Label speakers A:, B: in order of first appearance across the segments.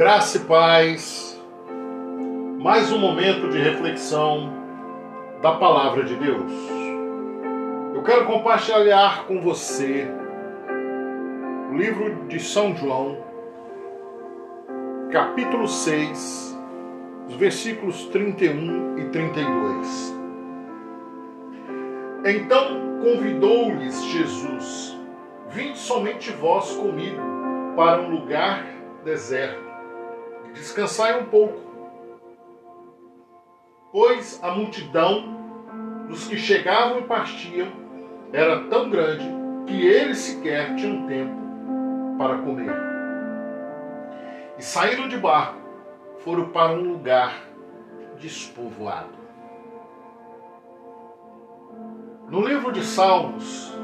A: Graça e paz. Mais um momento de reflexão da palavra de Deus. Eu quero compartilhar com você o livro de São João, capítulo 6, os versículos 31 e 32. Então convidou-lhes Jesus: Vinde somente vós comigo para um lugar deserto, descansai um pouco. Pois a multidão dos que chegavam e partiam era tão grande que eles sequer tinham tempo para comer. E saíram de barco, foram para um lugar despovoado. No livro de Salmos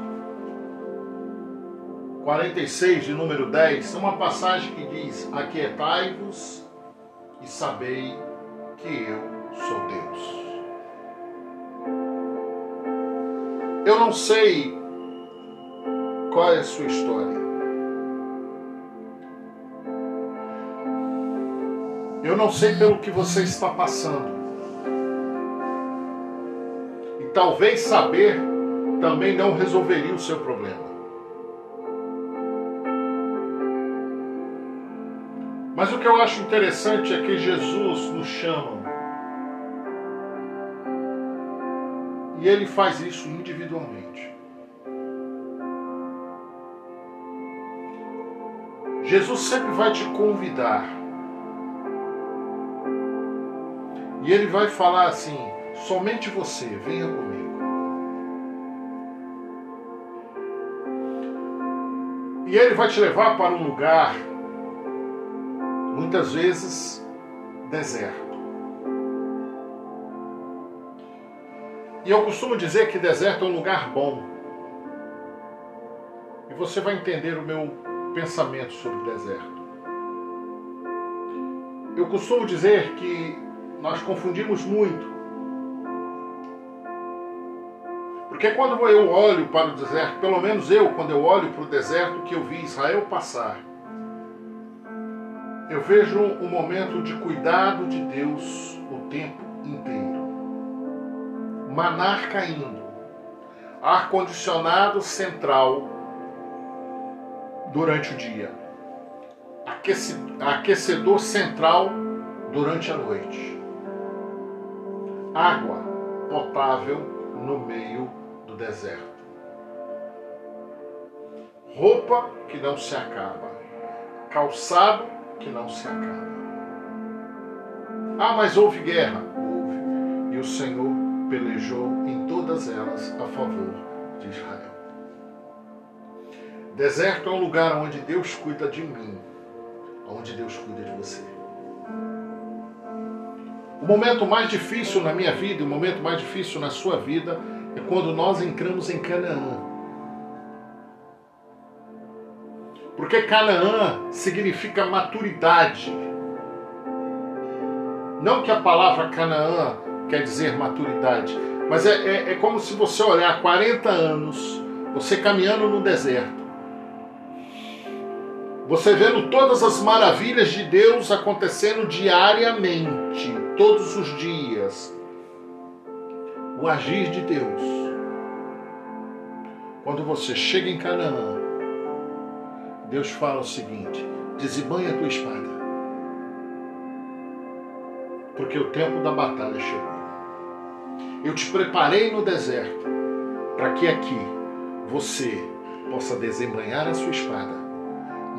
A: 46, de número 10, tem uma passagem que diz: Aquietai-vos e sabei que eu sou Deus. Eu não sei qual é a sua história. Eu não sei pelo que você está passando. E talvez saber também não resolveria o seu problema. Mas o que eu acho interessante é que Jesus nos chama. E ele faz isso individualmente. Jesus sempre vai te convidar. E ele vai falar assim: somente você, venha comigo. E ele vai te levar para um lugar muitas vezes deserto. E eu costumo dizer que deserto é um lugar bom. E você vai entender o meu pensamento sobre deserto. Eu costumo dizer que nós confundimos muito. Porque quando eu olho para o deserto, pelo menos eu, quando eu olho para o deserto que eu vi Israel passar, eu vejo um momento de cuidado de Deus o tempo inteiro. Manar caindo, ar-condicionado central durante o dia, aquecedor central durante a noite, água potável no meio do deserto, roupa que não se acaba, calçado que não se acaba. Ah, mas houve guerra? Houve. E o Senhor pelejou em todas elas a favor de Israel. Deserto é um lugar onde Deus cuida de mim, onde Deus cuida de você. O momento mais difícil na minha vida, o momento mais difícil na sua vida, é quando nós entramos em Canaã. Porque Canaã significa maturidade. Não que a palavra Canaã quer dizer maturidade, mas é, é, é como se você olhar 40 anos, você caminhando no deserto, você vendo todas as maravilhas de Deus acontecendo diariamente, todos os dias. O agir de Deus. Quando você chega em Canaã, Deus fala o seguinte: desembanha a tua espada, porque o tempo da batalha chegou. Eu te preparei no deserto para que aqui você possa desembanhar a sua espada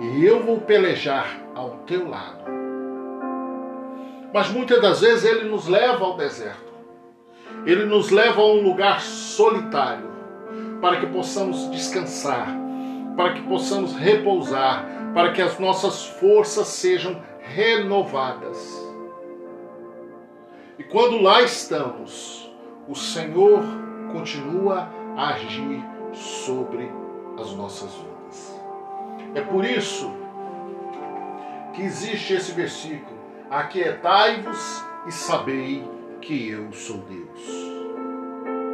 A: e eu vou pelejar ao teu lado. Mas muitas das vezes ele nos leva ao deserto, ele nos leva a um lugar solitário para que possamos descansar para que possamos repousar, para que as nossas forças sejam renovadas. E quando lá estamos, o Senhor continua a agir sobre as nossas vidas. É por isso que existe esse versículo: Aquietai-vos e sabei que eu sou Deus.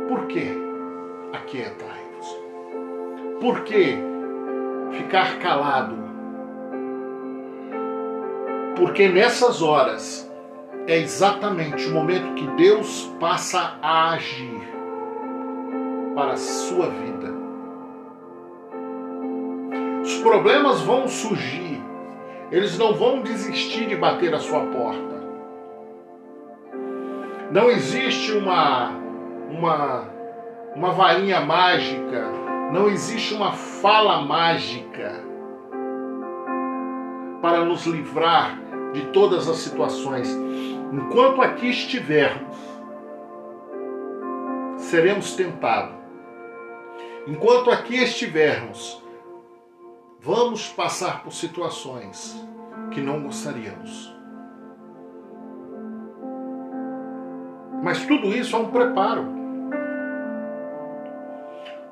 A: Por que aquietai-vos? Por que ficar calado. Porque nessas horas é exatamente o momento que Deus passa a agir para a sua vida. Os problemas vão surgir, eles não vão desistir de bater a sua porta. Não existe uma uma uma varinha mágica, não existe uma fala mágica para nos livrar de todas as situações. Enquanto aqui estivermos, seremos tentados. Enquanto aqui estivermos, vamos passar por situações que não gostaríamos. Mas tudo isso é um preparo.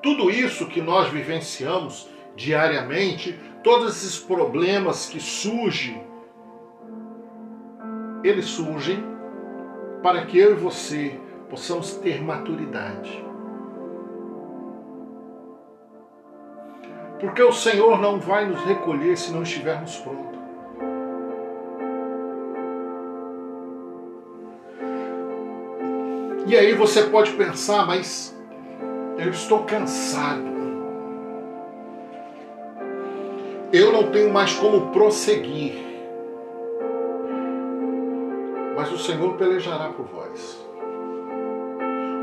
A: Tudo isso que nós vivenciamos diariamente, todos esses problemas que surgem, eles surgem para que eu e você possamos ter maturidade. Porque o Senhor não vai nos recolher se não estivermos prontos. E aí você pode pensar, mas eu estou cansado. Eu não tenho mais como prosseguir. Mas o Senhor pelejará por vós.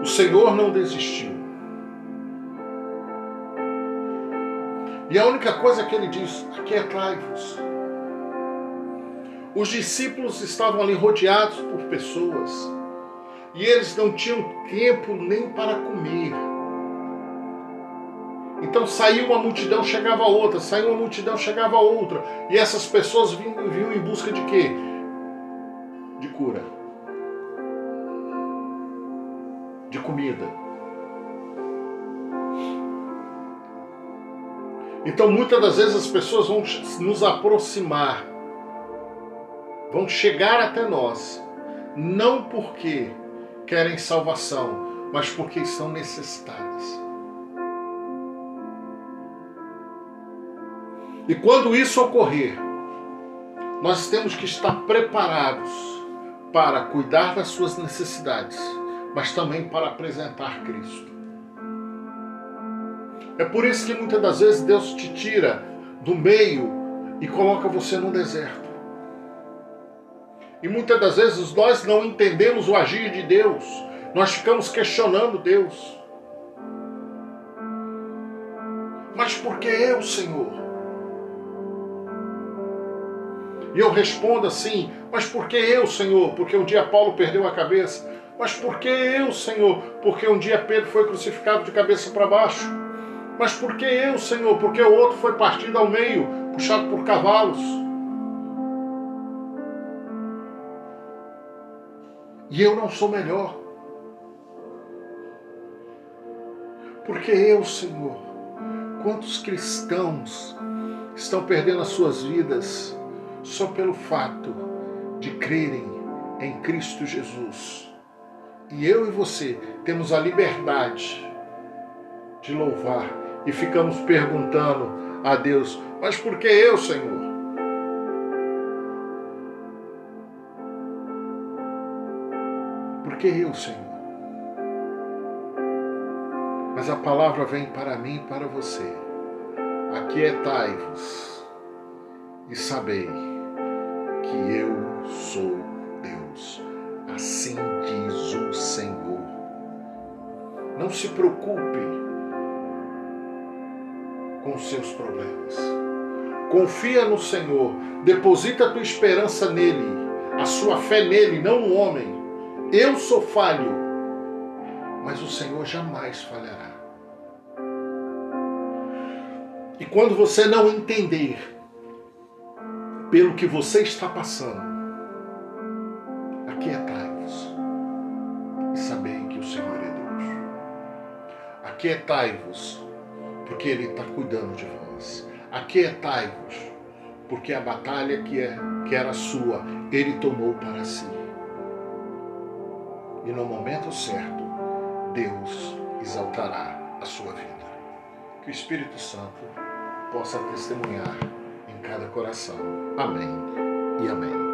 A: O Senhor não desistiu. E a única coisa que ele diz: aquietai-vos. Os discípulos estavam ali rodeados por pessoas e eles não tinham tempo nem para comer. Então saiu uma multidão, chegava outra, saiu uma multidão, chegava outra. E essas pessoas vinham, vinham em busca de quê? De cura. De comida. Então muitas das vezes as pessoas vão nos aproximar, vão chegar até nós, não porque querem salvação, mas porque estão necessitadas. E quando isso ocorrer, nós temos que estar preparados para cuidar das suas necessidades, mas também para apresentar Cristo. É por isso que muitas das vezes Deus te tira do meio e coloca você no deserto. E muitas das vezes nós não entendemos o agir de Deus. Nós ficamos questionando Deus. Mas por que eu, Senhor? E eu respondo assim: Mas por que eu, Senhor? Porque um dia Paulo perdeu a cabeça. Mas por que eu, Senhor? Porque um dia Pedro foi crucificado de cabeça para baixo. Mas por que eu, Senhor? Porque o outro foi partido ao meio, puxado por cavalos. E eu não sou melhor. Porque eu, Senhor, quantos cristãos estão perdendo as suas vidas só pelo fato de crerem em Cristo Jesus. E eu e você temos a liberdade de louvar e ficamos perguntando a Deus: mas por que eu, Senhor? Por que eu, Senhor? Mas a palavra vem para mim e para você. Aquietai-vos e sabei que eu sou Deus. Assim diz o Senhor. Não se preocupe com seus problemas. Confia no Senhor, deposita a tua esperança nele, a sua fé nele, não no homem. Eu sou falho, mas o Senhor jamais falhará. E quando você não entender pelo que você está passando, aquietai-vos e sabei que o Senhor é Deus. Aquietai-vos porque Ele está cuidando de vós. Aquietai-vos, porque a batalha que, é, que era sua, Ele tomou para si. E no momento certo, Deus exaltará a sua vida. Que o Espírito Santo possa testemunhar cada coração. Amém e amém.